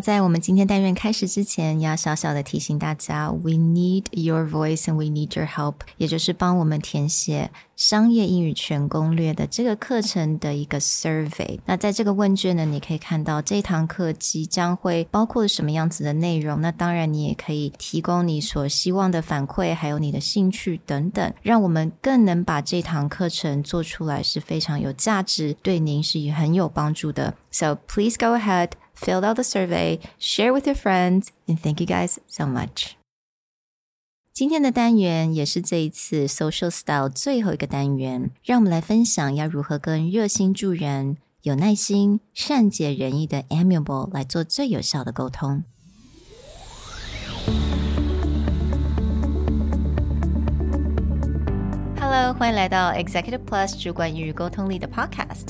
在我们今天单元开始之前，要小小的提醒大家，We need your voice and we need your help，也就是帮我们填写商业英语全攻略的这个课程的一个 survey。那在这个问卷呢，你可以看到这堂课即将会包括什么样子的内容。那当然，你也可以提供你所希望的反馈，还有你的兴趣等等，让我们更能把这堂课程做出来是非常有价值，对您是很有帮助的。So please go ahead. fill out the survey, share with your friends, and thank you guys so much. 今天的单元也是这一次 Social Style 最后一个单元，让我们来分享要如何跟热心助人、有耐心、善解人意的 Amiable 来做最有效的沟通。Hello，欢迎来到 Executive Plus 主管与沟通力的 Podcast。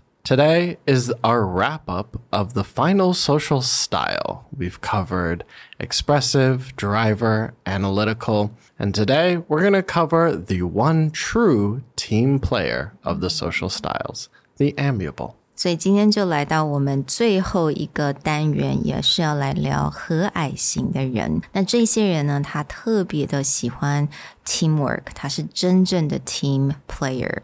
Today is our wrap up of the final social style. We've covered expressive, driver, analytical, and today we're going to cover the one true team player of the social styles, the amiable. 所以今天就来到我们最后一个单元，也是要来聊和蔼型的人。那这些人呢，他特别的喜欢 teamwork，他是真正的 team player。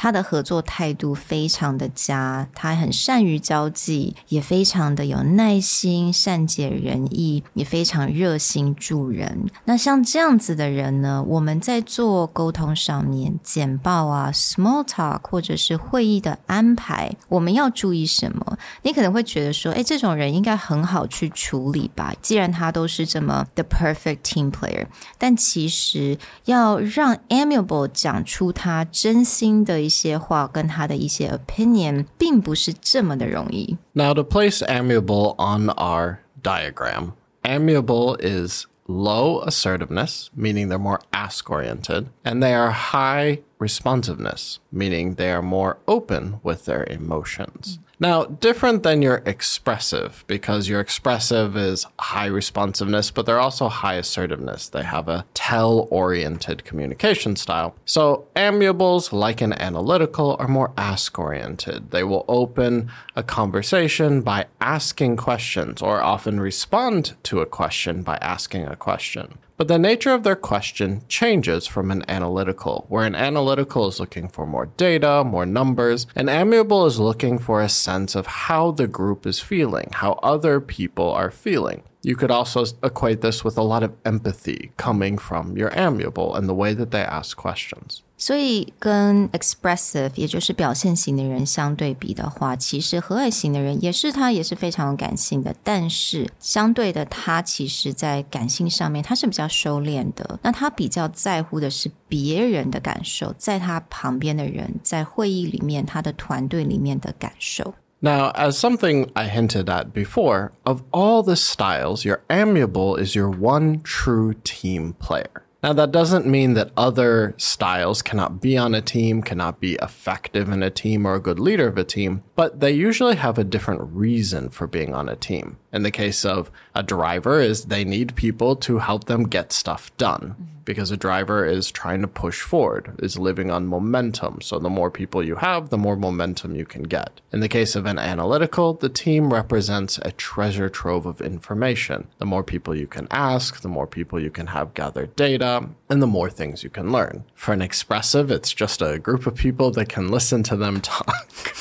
他的合作态度非常的佳，他很善于交际，也非常的有耐心、善解人意，也非常热心助人。那像这样子的人呢，我们在做沟通上面，简报啊、small talk 或者是会议的安排，我们要注意什么？你可能会觉得说，哎，这种人应该很好去处理吧？既然他都是这么 the perfect team player，但其实要让 amiable 讲出他真心的。一些话跟他的一些 opinion 并不是这么的容易。Now to place amiable on our diagram, amiable is low assertiveness, meaning they're more ask oriented, and they are high responsiveness, meaning they are more open with their emotions. Now, different than your expressive, because your expressive is high responsiveness, but they're also high assertiveness. They have a tell oriented communication style. So, amiables, like an analytical, are more ask oriented. They will open a conversation by asking questions or often respond to a question by asking a question. But the nature of their question changes from an analytical, where an analytical is looking for more data, more numbers, and amiable is looking for a sense of how the group is feeling, how other people are feeling. You could also equate this with a lot of empathy coming from your amiable and the way that they ask questions. 所以跟 expressive，也就是表现型的人相对比的话，其实和蔼型的人也是他也是非常有感性的，但是相对的，他其实在感性上面他是比较收敛的。那他比较在乎的是别人的感受，在他旁边的人，在会议里面，他的团队里面的感受。Now, as something I hinted at before, of all the styles, your amiable is your one true team player. Now, that doesn't mean that other styles cannot be on a team, cannot be effective in a team, or a good leader of a team, but they usually have a different reason for being on a team. In the case of a driver is they need people to help them get stuff done because a driver is trying to push forward, is living on momentum. So the more people you have, the more momentum you can get. In the case of an analytical, the team represents a treasure trove of information. The more people you can ask, the more people you can have gather data, and the more things you can learn. For an expressive, it's just a group of people that can listen to them talk.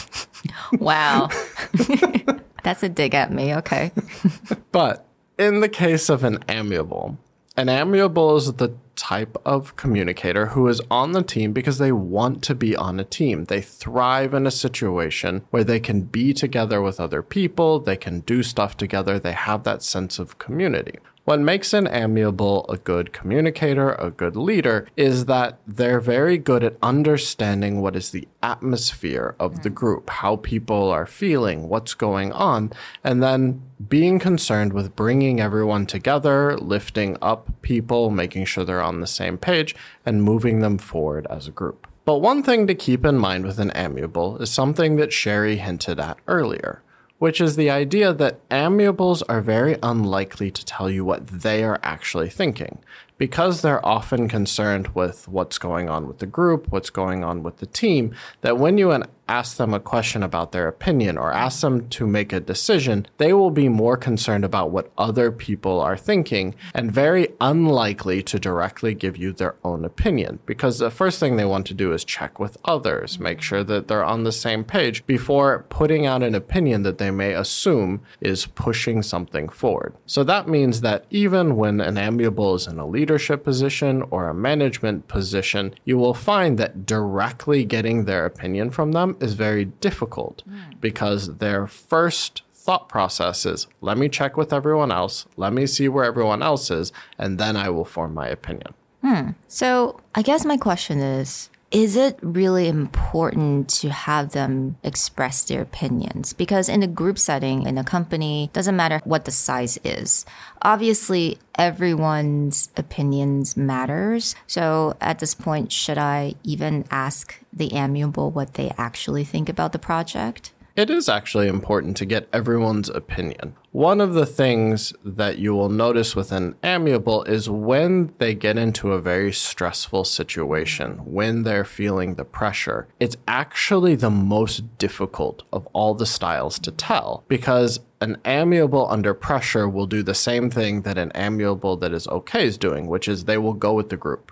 wow. That's a dig at me. Okay. but in the case of an amiable, an amiable is the type of communicator who is on the team because they want to be on a team. They thrive in a situation where they can be together with other people, they can do stuff together, they have that sense of community. What makes an amiable a good communicator, a good leader, is that they're very good at understanding what is the atmosphere of the mm. group, how people are feeling, what's going on, and then being concerned with bringing everyone together, lifting up people, making sure they're on the same page, and moving them forward as a group. But one thing to keep in mind with an amiable is something that Sherry hinted at earlier which is the idea that amiables are very unlikely to tell you what they are actually thinking because they're often concerned with what's going on with the group, what's going on with the team, that when you ask them a question about their opinion or ask them to make a decision, they will be more concerned about what other people are thinking and very unlikely to directly give you their own opinion because the first thing they want to do is check with others, make sure that they're on the same page before putting out an opinion that they may assume is pushing something forward. So that means that even when an amiable is in a leadership position or a management position, you will find that directly getting their opinion from them is very difficult mm. because their first thought process is let me check with everyone else, let me see where everyone else is, and then I will form my opinion. Hmm. So I guess my question is is it really important to have them express their opinions? Because in a group setting, in a company, doesn't matter what the size is. Obviously, everyone's opinions matters. So at this point, should I even ask the amiable what they actually think about the project? It is actually important to get everyone's opinion. One of the things that you will notice with an amiable is when they get into a very stressful situation, when they're feeling the pressure, it's actually the most difficult of all the styles to tell because an amiable under pressure will do the same thing that an amiable that is okay is doing, which is they will go with the group.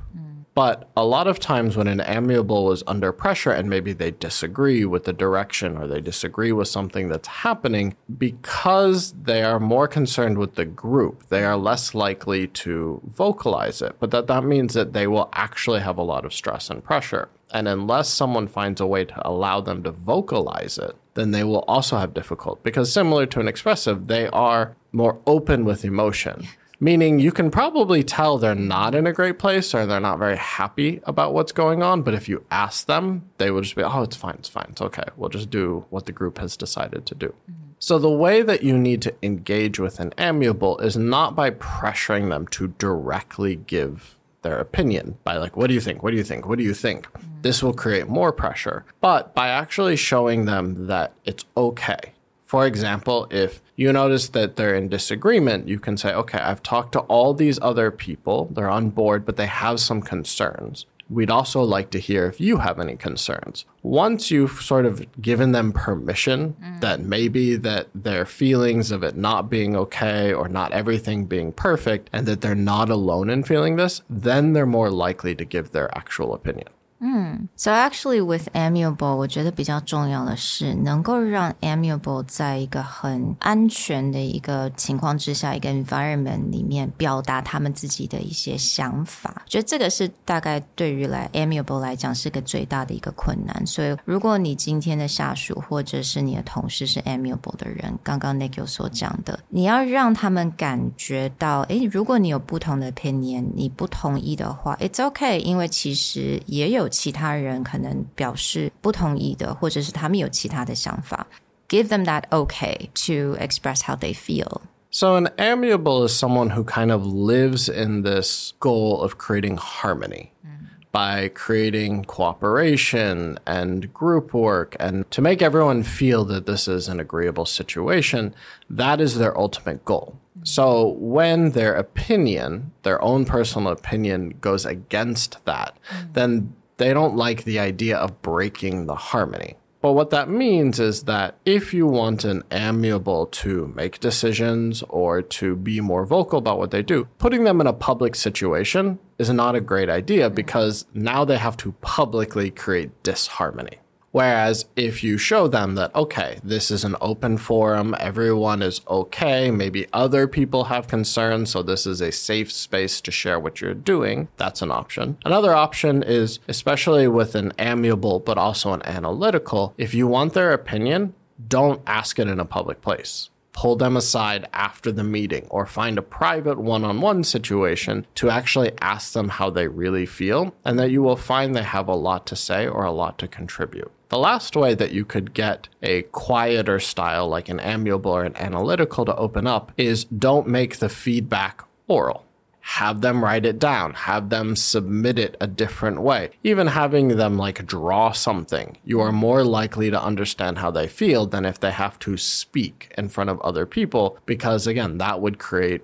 But a lot of times when an amiable is under pressure and maybe they disagree with the direction or they disagree with something that's happening, because they are more concerned with the group, they are less likely to vocalize it. But that, that means that they will actually have a lot of stress and pressure. And unless someone finds a way to allow them to vocalize it, then they will also have difficult because similar to an expressive, they are more open with emotion meaning you can probably tell they're not in a great place or they're not very happy about what's going on. But if you ask them, they will just be, oh, it's fine, it's fine, it's okay. We'll just do what the group has decided to do. Mm-hmm. So the way that you need to engage with an amiable is not by pressuring them to directly give their opinion by like, what do you think? What do you think? What do you think? Mm-hmm. This will create more pressure, but by actually showing them that it's okay for example, if you notice that they're in disagreement, you can say, okay, I've talked to all these other people. They're on board, but they have some concerns. We'd also like to hear if you have any concerns. Once you've sort of given them permission mm. that maybe that their feelings of it not being okay or not everything being perfect and that they're not alone in feeling this, then they're more likely to give their actual opinion. 嗯，So actually with amiable，我觉得比较重要的是能够让 amiable 在一个很安全的一个情况之下，一个 environment 里面表达他们自己的一些想法。觉得这个是大概对于来 amiable 来讲是个最大的一个困难。所以如果你今天的下属或者是你的同事是 amiable 的人，刚刚 Nick 所讲的，你要让他们感觉到，诶，如果你有不同的 opinion，你不同意的话，it's okay，因为其实也有。其他人可能表示不同意的，或者是他们有其他的想法。Give them that okay to express how they feel. So, an amiable is someone who kind of lives in this goal of creating harmony mm. by creating cooperation and group work and to make everyone feel that this is an agreeable situation. That is their ultimate goal. So when their opinion, their own personal opinion, goes against that, mm. then they don't like the idea of breaking the harmony. But what that means is that if you want an amiable to make decisions or to be more vocal about what they do, putting them in a public situation is not a great idea because now they have to publicly create disharmony. Whereas if you show them that, okay, this is an open forum, everyone is okay, maybe other people have concerns, so this is a safe space to share what you're doing, that's an option. Another option is, especially with an amiable but also an analytical, if you want their opinion, don't ask it in a public place pull them aside after the meeting or find a private one on one situation to actually ask them how they really feel, and that you will find they have a lot to say or a lot to contribute. The last way that you could get a quieter style like an amiable or an analytical to open up is don't make the feedback oral have them write it down, have them submit it a different way. Even having them like draw something, you are more likely to understand how they feel than if they have to speak in front of other people, because again, that would create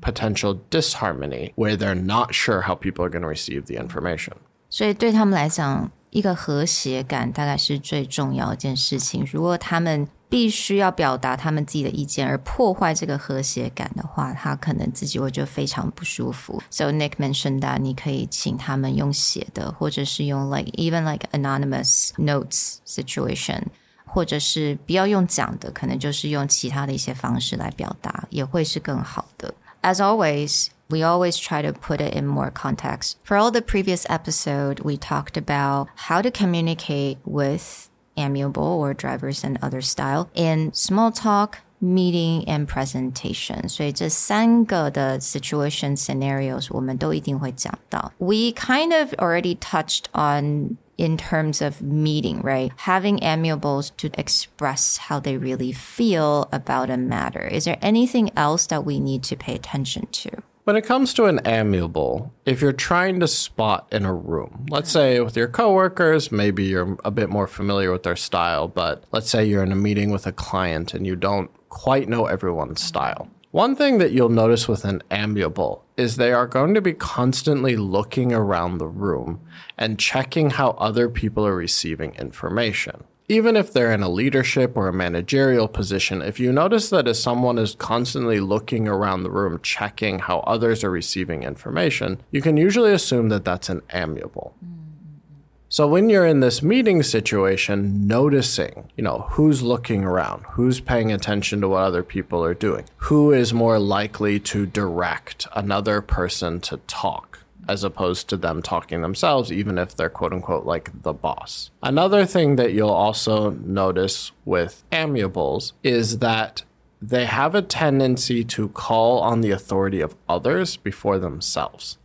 potential disharmony where they're not sure how people are going to receive the information. 所以对他们来讲， 一个和谐感大概是最重要一件事情。如果他们必须要表达他们自己的意见，而破坏这个和谐感的话，他可能自己会觉得非常不舒服。So Nick mentioned that 你可以请他们用写的，或者是用 like even like anonymous notes situation，或者是不要用讲的，可能就是用其他的一些方式来表达，也会是更好的。As always. We always try to put it in more context. For all the previous episode, we talked about how to communicate with amiable or drivers and other style in small talk, meeting and presentation. 所以这三个的 situation scenarios 我们都一定会讲到. We kind of already touched on in terms of meeting, right? Having amiables to express how they really feel about a matter. Is there anything else that we need to pay attention to? When it comes to an amiable, if you're trying to spot in a room, let's say with your coworkers, maybe you're a bit more familiar with their style, but let's say you're in a meeting with a client and you don't quite know everyone's mm-hmm. style. One thing that you'll notice with an amiable is they are going to be constantly looking around the room and checking how other people are receiving information even if they're in a leadership or a managerial position, if you notice that as someone is constantly looking around the room, checking how others are receiving information, you can usually assume that that's an amiable. So when you're in this meeting situation, noticing, you know, who's looking around, who's paying attention to what other people are doing, who is more likely to direct another person to talk as opposed to them talking themselves, even if they're quote unquote like the boss. Another thing that you'll also notice with amiables is that they have a tendency to call on the authority of others before themselves.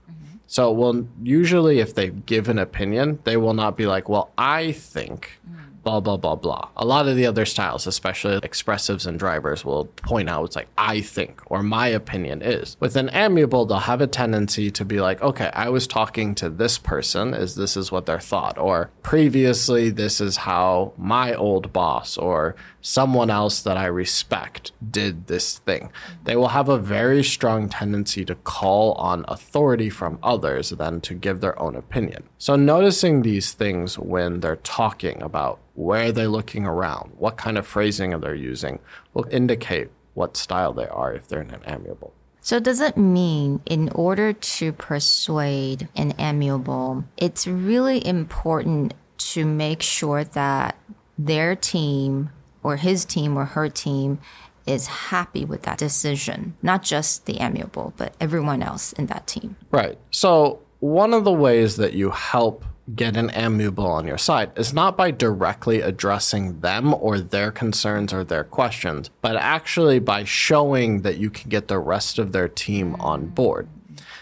So, well, usually if they give an opinion, they will not be like, well, I think. Mm blah, blah, blah, blah. A lot of the other styles, especially expressives and drivers, will point out it's like, I think, or my opinion is. With an amiable, they'll have a tendency to be like, okay, I was talking to this person, is this is what their thought, or previously, this is how my old boss or someone else that I respect did this thing. They will have a very strong tendency to call on authority from others than to give their own opinion. So, noticing these things when they're talking about where are they're looking around, what kind of phrasing are they using, will indicate what style they are if they're in an amiable. So, does it mean in order to persuade an amiable, it's really important to make sure that their team or his team or her team is happy with that decision, not just the amiable, but everyone else in that team. Right. So, one of the ways that you help get an amiable on your side is not by directly addressing them or their concerns or their questions, but actually by showing that you can get the rest of their team on board.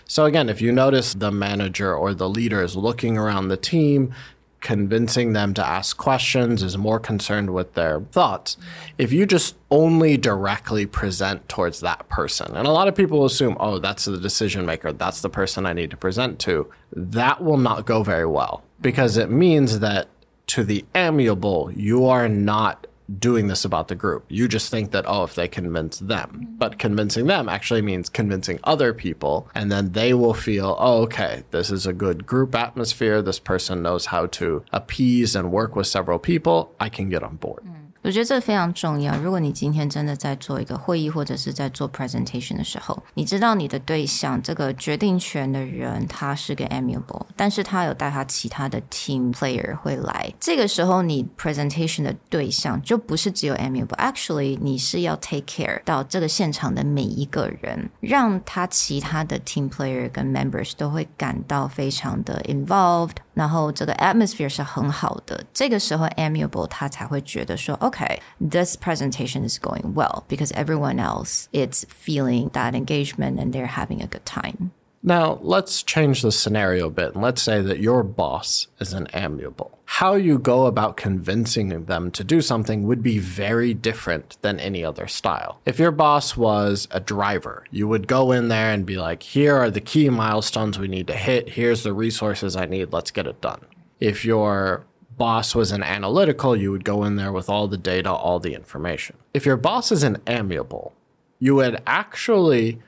So, again, if you notice the manager or the leader is looking around the team, convincing them to ask questions, is more concerned with their thoughts. If you just only directly present towards that person, and a lot of people assume, oh, that's the decision maker, that's the person I need to present to, that will not go very well because it means that to the amiable, you are not doing this about the group. You just think that, oh, if they convince them. Mm-hmm. But convincing them actually means convincing other people. And then they will feel, oh, okay, this is a good group atmosphere. This person knows how to appease and work with several people. I can get on board. Mm-hmm. 我觉得这非常重要。如果你今天真的在做一个会议或者是在做 presentation 的时候，你知道你的对象这个决定权的人他是个 amiable，但是他有带他其他的 team player 会来，这个时候你 presentation 的对象就不是只有 amiable，actually 你是要 take care 到这个现场的每一个人，让他其他的 team player 跟 members 都会感到非常的 involved，然后这个 atmosphere 是很好的，这个时候 amiable 他才会觉得说，OK，this presentation is going well because everyone else is feeling that engagement and they're having a good time. Now, let's change the scenario a bit and let's say that your boss is an amiable. How you go about convincing them to do something would be very different than any other style. If your boss was a driver, you would go in there and be like, here are the key milestones we need to hit. Here's the resources I need. Let's get it done. If your boss was an analytical, you would go in there with all the data, all the information. If your boss is an amiable, you would actually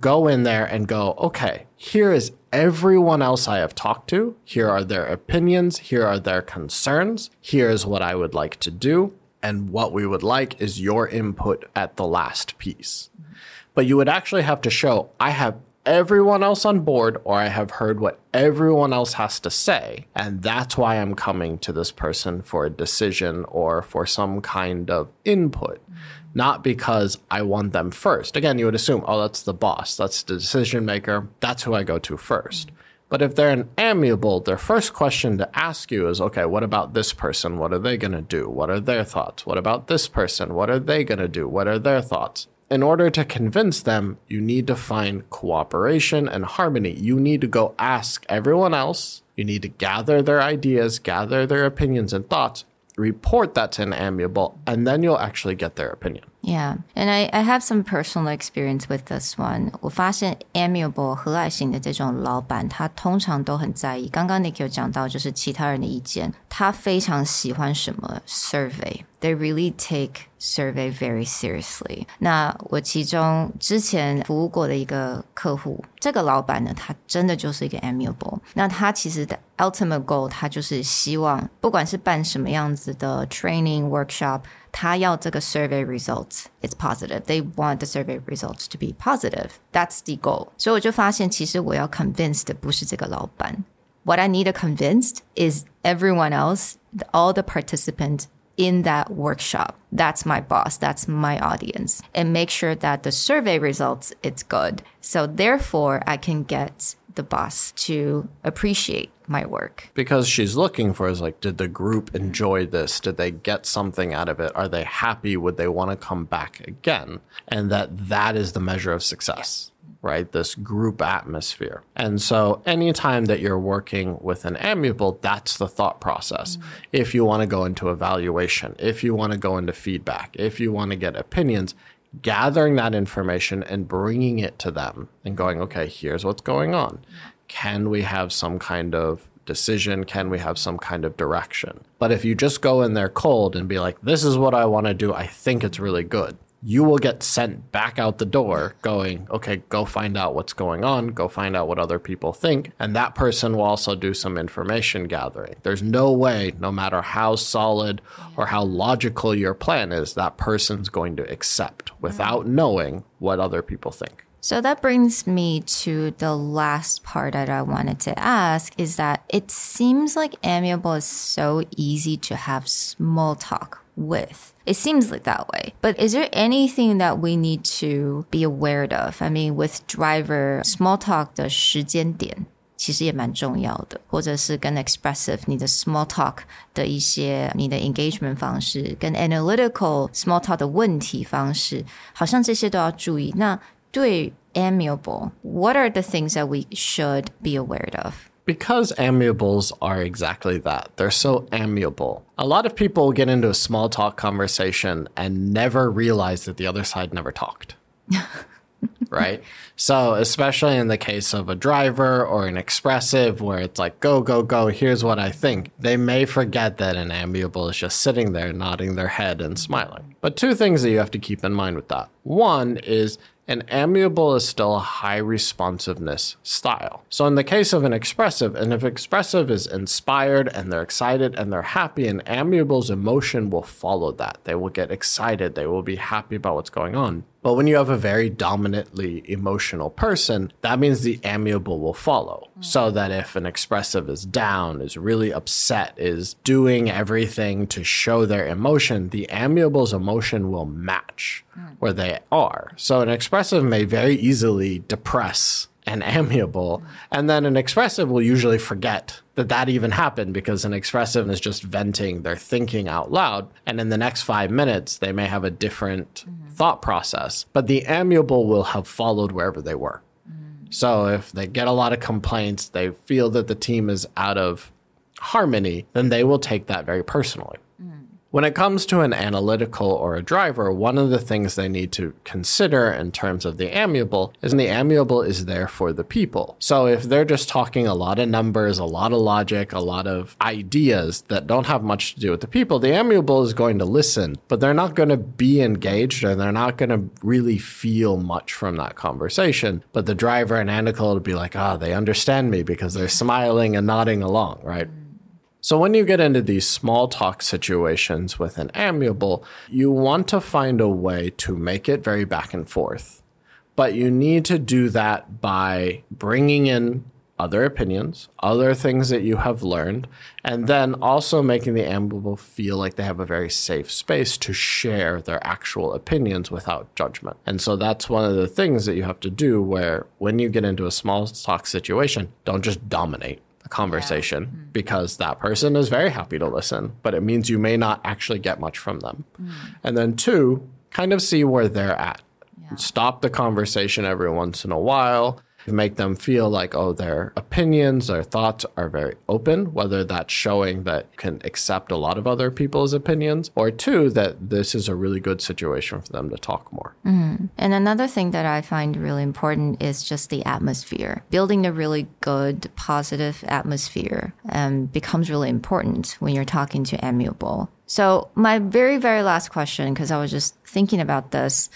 go in there and go, okay, here is everyone else I have talked to. Here are their opinions. Here are their concerns. Here's what I would like to do. And what we would like is your input at the last piece. But you would actually have to show, I have everyone else on board or I have heard what everyone else has to say. And that's why I'm coming to this person for a decision or for some kind of input not because I want them first. Again, you would assume, oh, that's the boss, that's the decision maker, that's who I go to first. But if they're an amiable, their first question to ask you is, okay, what about this person? What are they going to do? What are their thoughts? What about this person? What are they going to do? What are their thoughts? In order to convince them, you need to find cooperation and harmony. You need to go ask everyone else. You need to gather their ideas, gather their opinions and thoughts, report that to an amiable, and then you'll actually get their opinion. Yeah, and I, I have some personal experience with this one. 我发现 amiable 和蔼型的这种老板，他通常都很在意。刚刚 Nick 有讲到，就是其他人的意见，他非常喜欢什么 survey。They really take survey very seriously。那我其中之前服务过的一个客户，这个老板呢，他真的就是一个 amiable。那他其实的 ultimate goal，他就是希望，不管是办什么样子的 training workshop。 他要这个 survey results it's positive. They want the survey results to be positive. That's the goal. 所以我就发现，其实我要 convince 的不是这个老板。What I need to convince is everyone else, all the participants in that workshop. That's my boss. That's my audience. And make sure that the survey results, it's good. So therefore, I can get the boss to appreciate my work. Because she's looking for is like, did the group enjoy this? Did they get something out of it? Are they happy? Would they want to come back again? And that that is the measure of success. Right, this group atmosphere. And so, anytime that you're working with an amiable, that's the thought process. Mm-hmm. If you want to go into evaluation, if you want to go into feedback, if you want to get opinions, gathering that information and bringing it to them and going, okay, here's what's going on. Can we have some kind of decision? Can we have some kind of direction? But if you just go in there cold and be like, this is what I want to do, I think it's really good, you will get sent back out the door going, okay, go find out what's going on, go find out what other people think. And that person will also do some information gathering. There's no way, no matter how solid or how logical your plan is, that person's going to accept without knowing what other people think. So that brings me to the last part that I wanted to ask is that it seems like amiable is so easy to have small talk with. It seems like that way. But is there anything that we need to be aware of? I mean, with driver small talk 的时间点。其实也蛮重要的，或者是跟 expressive 你的 small talk 的一些你的 engagement 方式，跟 analytical small talk 的问题方式，好像这些都要注意。那 对 amiable, what are the things that we should be aware of? Because amiables are exactly that. They're so amiable. A lot of people get into a small talk conversation and never realize that the other side never talked. right? So, especially in the case of a driver or an expressive where it's like, go, go, go, here's what I think, they may forget that an amiable is just sitting there nodding their head and smiling. But two things that you have to keep in mind with that. One is An amiable is still a high responsiveness style. So, in the case of an expressive, and if expressive is inspired and they're excited and they're happy, an amiable's emotion will follow that. They will get excited, they will be happy about what's going on. But when you have a very dominantly emotional person, that means the amiable will follow. Mm. So that if an expressive is down, is really upset, is doing everything to show their emotion, the amiable's emotion will match mm. where they are. So an expressive may very easily depress and amiable. And then an expressive will usually forget that that even happened because an expressive is just venting their thinking out loud. And in the next five minutes, they may have a different mm-hmm. thought process, but the amiable will have followed wherever they were. Mm-hmm. So if they get a lot of complaints, they feel that the team is out of harmony, then they will take that very personally. When it comes to an analytical or a driver, one of the things they need to consider in terms of the amiable is the amiable is there for the people. So if they're just talking a lot of numbers, a lot of logic, a lot of ideas that don't have much to do with the people, the amiable is going to listen, but they're not going to be engaged and they're not going to really feel much from that conversation. But the driver and analytical will be like, ah, oh, they understand me because they're smiling and nodding along, right? So, when you get into these small talk situations with an amiable, you want to find a way to make it very back and forth. But you need to do that by bringing in other opinions, other things that you have learned, and then also making the amiable feel like they have a very safe space to share their actual opinions without judgment. And so that's one of the things that you have to do where when you get into a small talk situation, don't just dominate a conversation yeah. mm. because that person is very happy to listen, but it means you may not actually get much from them. Mm. And then, two, kind of see where they're at. Yeah. Stop the conversation every once in a while make them feel like, oh, their opinions, their thoughts are very open, whether that's showing that you can accept a lot of other people's opinions, or two, that this is a really good situation for them to talk more. Mm. And another thing that I find really important is just the atmosphere. Building a really good, positive atmosphere um, becomes really important when you're talking to amiable. So, my very, very last question, because I was just thinking about this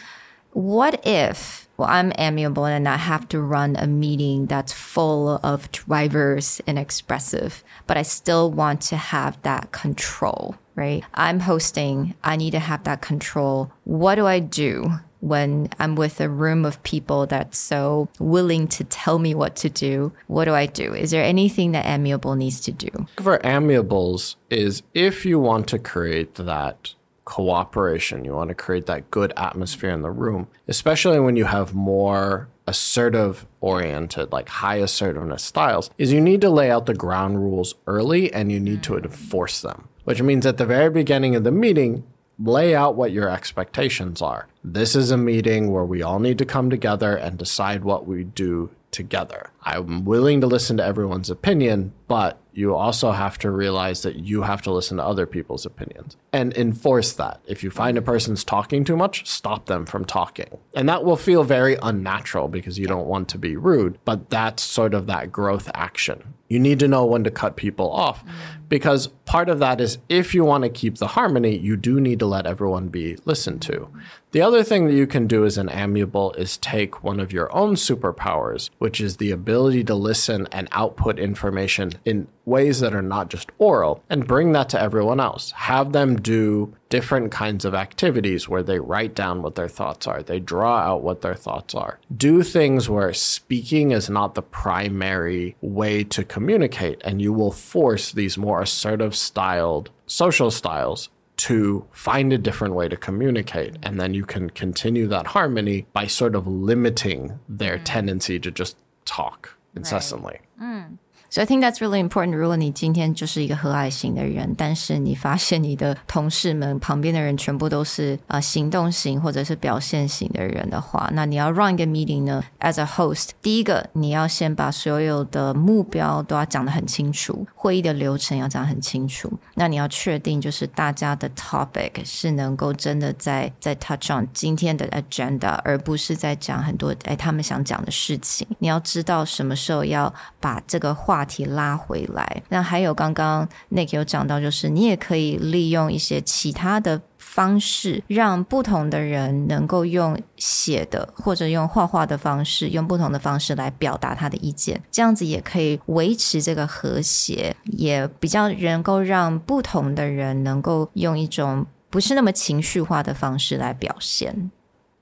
what if well, I'm amiable and I have to run a meeting that's full of drivers and expressive, but I still want to have that control, right? I'm hosting. I need to have that control. What do I do when I'm with a room of people that's so willing to tell me what to do? What do I do? Is there anything that amiable needs to do? For amiables is if you want to create that cooperation. You want to create that good atmosphere in the room, especially when you have more assertive oriented, like high assertiveness styles, is you need to lay out the ground rules early and you need to mm. enforce them, which means at the very beginning of the meeting, lay out what your expectations are. This is a meeting where we all need to come together and decide what we do together. I'm willing to listen to everyone's opinion, but you also have to realize that you have to listen to other people's opinions and enforce that. If you find a person's talking too much, stop them from talking. And that will feel very unnatural because you don't want to be rude, but that's sort of that growth action. You need to know when to cut people off because part of that is if you want to keep the harmony, you do need to let everyone be listened to. The other thing that you can do as an amiable is take one of your own superpowers, which is the ability to listen and output information in ways that are not just oral, and bring that to everyone else. Have them do different kinds of activities where they write down what their thoughts are, they draw out what their thoughts are. Do things where speaking is not the primary way to communicate, and you will force these more assertive styled social styles to find a different way to communicate. And then you can continue that harmony by sort of limiting their mm. tendency to just talk incessantly. Right. Mm. So I think that's really important. 如果你今天就是一个和蔼型的人，但是你发现你的同事们旁边的人全部都是呃行动型或者是表现型的人的话，那你要 run 一个 meeting 呢？As a host，第一个你要先把所有的目标都要讲得很清楚，会议的流程要讲很清楚。那你要确定就是大家的 topic 是能够真的在在 touch on 今天的 agenda，而不是在讲很多哎他们想讲的事情。你要知道什么时候要把这个话。话题拉回来。那还有刚刚 Nick 有讲到，就是你也可以利用一些其他的。 方式，让不同的人能够用写的或者用画画的方式，用不同的方式来表达他的意见，这样子也可以维持这个和谐，也比较能够让不同的人能够用一种不是那么情绪化的方式来表现。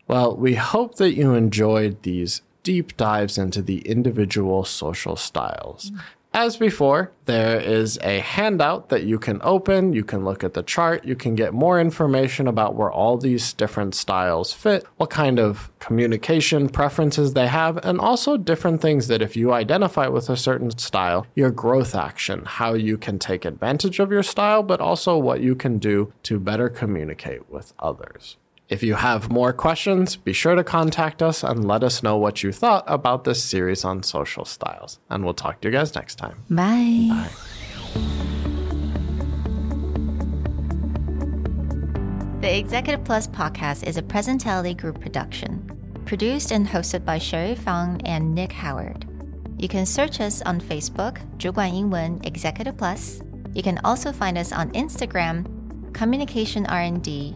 Well, we hope that you enjoyed these deep dives into the individual social styles. As before, there is a handout that you can open. You can look at the chart. You can get more information about where all these different styles fit, what kind of communication preferences they have, and also different things that if you identify with a certain style, your growth action, how you can take advantage of your style, but also what you can do to better communicate with others. If you have more questions, be sure to contact us and let us know what you thought about this series on social styles. And we'll talk to you guys next time. Bye. Bye. The Executive Plus podcast is a Presentality Group production, produced and hosted by Sherry Fang and Nick Howard. You can search us on Facebook, 主管英文 Executive Plus. You can also find us on Instagram, Communication R&D,